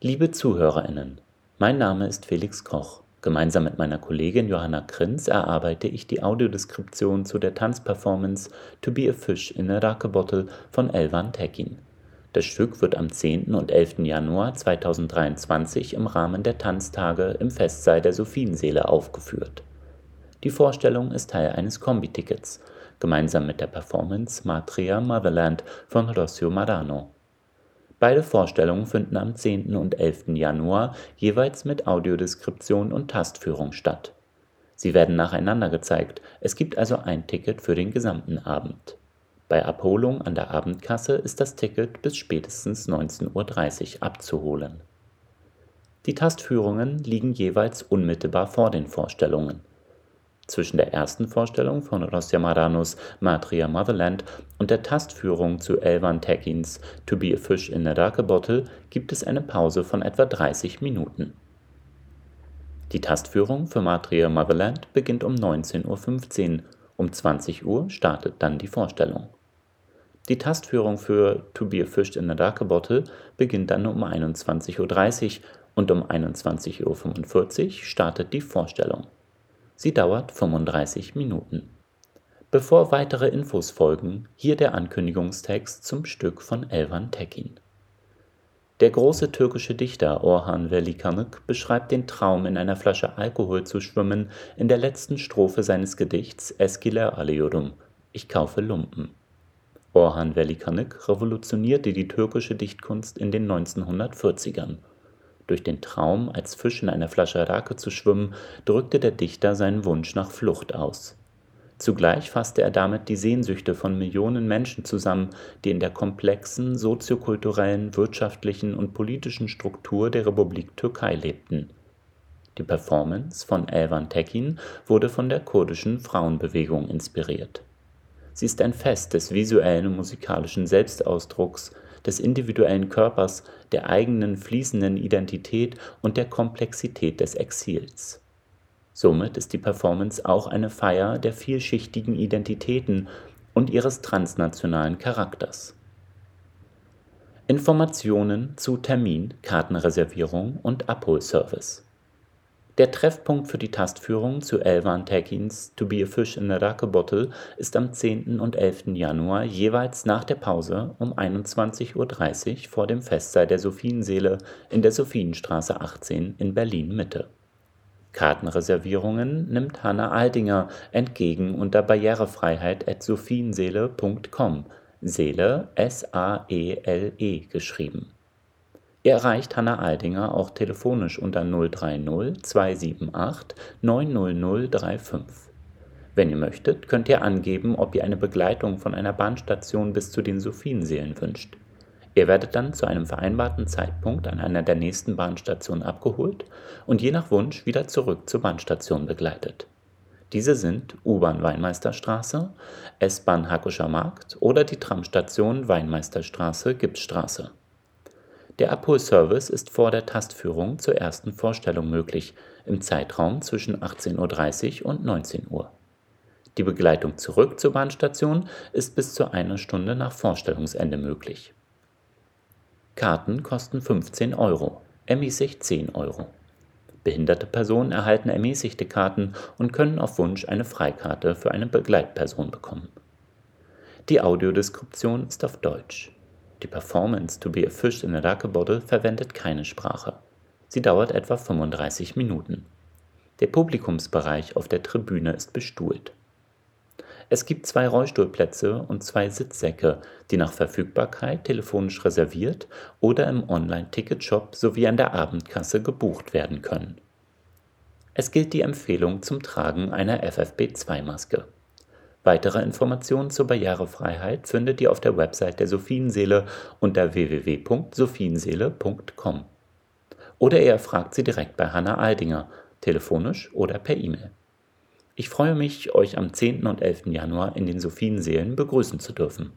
Liebe ZuhörerInnen, mein Name ist Felix Koch. Gemeinsam mit meiner Kollegin Johanna Krinz erarbeite ich die Audiodeskription zu der Tanzperformance To Be a Fish in a Rake Bottle von Elvan Tekin. Das Stück wird am 10. und 11. Januar 2023 im Rahmen der Tanztage im Festsaal der Sophienseele aufgeführt. Die Vorstellung ist Teil eines Kombi-Tickets, gemeinsam mit der Performance Matria Motherland von Rossio Marano. Beide Vorstellungen finden am 10. und 11. Januar jeweils mit Audiodeskription und Tastführung statt. Sie werden nacheinander gezeigt, es gibt also ein Ticket für den gesamten Abend. Bei Abholung an der Abendkasse ist das Ticket bis spätestens 19.30 Uhr abzuholen. Die Tastführungen liegen jeweils unmittelbar vor den Vorstellungen. Zwischen der ersten Vorstellung von Rossia Maranos Matria Motherland und der Tastführung zu Elvan Tekins To Be a Fish in a Dark Bottle gibt es eine Pause von etwa 30 Minuten. Die Tastführung für Matria Motherland beginnt um 19.15 Uhr, um 20 Uhr startet dann die Vorstellung. Die Tastführung für To Be a Fish in a Dark Bottle beginnt dann um 21.30 Uhr und um 21.45 Uhr startet die Vorstellung. Sie dauert 35 Minuten. Bevor weitere Infos folgen, hier der Ankündigungstext zum Stück von Elvan Tekin. Der große türkische Dichter Orhan Veli-Kanık beschreibt den Traum, in einer Flasche Alkohol zu schwimmen, in der letzten Strophe seines Gedichts Eskiler alıyorum, ich kaufe Lumpen. Orhan Veli-Kanık revolutionierte die türkische Dichtkunst in den 1940ern durch den Traum, als Fisch in einer Flasche Rake zu schwimmen, drückte der Dichter seinen Wunsch nach Flucht aus. Zugleich fasste er damit die Sehnsüchte von Millionen Menschen zusammen, die in der komplexen soziokulturellen, wirtschaftlichen und politischen Struktur der Republik Türkei lebten. Die Performance von Elvan Tekin wurde von der kurdischen Frauenbewegung inspiriert. Sie ist ein Fest des visuellen und musikalischen Selbstausdrucks, des individuellen Körpers, der eigenen fließenden Identität und der Komplexität des Exils. Somit ist die Performance auch eine Feier der vielschichtigen Identitäten und ihres transnationalen Charakters. Informationen zu Termin, Kartenreservierung und Abholservice der Treffpunkt für die Tastführung zu Elvan Tekins To Be a Fish in a Rake Bottle ist am 10. und 11. Januar jeweils nach der Pause um 21.30 Uhr vor dem Festsaal der Sophienseele in der Sophienstraße 18 in Berlin-Mitte. Kartenreservierungen nimmt Hanna Aldinger entgegen unter barrierefreiheit.sophienseele.com, Seele S-A-E-L-E -E geschrieben. Ihr erreicht Hanna Aldinger auch telefonisch unter 030 278 90035. Wenn ihr möchtet, könnt ihr angeben, ob ihr eine Begleitung von einer Bahnstation bis zu den Sophienseelen wünscht. Ihr werdet dann zu einem vereinbarten Zeitpunkt an einer der nächsten Bahnstationen abgeholt und je nach Wunsch wieder zurück zur Bahnstation begleitet. Diese sind U-Bahn Weinmeisterstraße, S-Bahn Hackischer Markt oder die Tramstation Weinmeisterstraße Gipsstraße. Der Abholservice ist vor der Tastführung zur ersten Vorstellung möglich, im Zeitraum zwischen 18.30 Uhr und 19 Uhr. Die Begleitung zurück zur Bahnstation ist bis zu einer Stunde nach Vorstellungsende möglich. Karten kosten 15 Euro, ermäßigt 10 Euro. Behinderte Personen erhalten ermäßigte Karten und können auf Wunsch eine Freikarte für eine Begleitperson bekommen. Die Audiodeskription ist auf Deutsch. Die Performance To Be a Fish in a Bottle verwendet keine Sprache. Sie dauert etwa 35 Minuten. Der Publikumsbereich auf der Tribüne ist bestuhlt. Es gibt zwei Rollstuhlplätze und zwei Sitzsäcke, die nach Verfügbarkeit telefonisch reserviert oder im Online-Ticketshop sowie an der Abendkasse gebucht werden können. Es gilt die Empfehlung zum Tragen einer FFP2-Maske. Weitere Informationen zur Barrierefreiheit findet ihr auf der Website der Sophienseele unter www.sophienseele.com. Oder ihr fragt sie direkt bei Hanna Aldinger, telefonisch oder per E-Mail. Ich freue mich, euch am 10. und 11. Januar in den Sophienseelen begrüßen zu dürfen.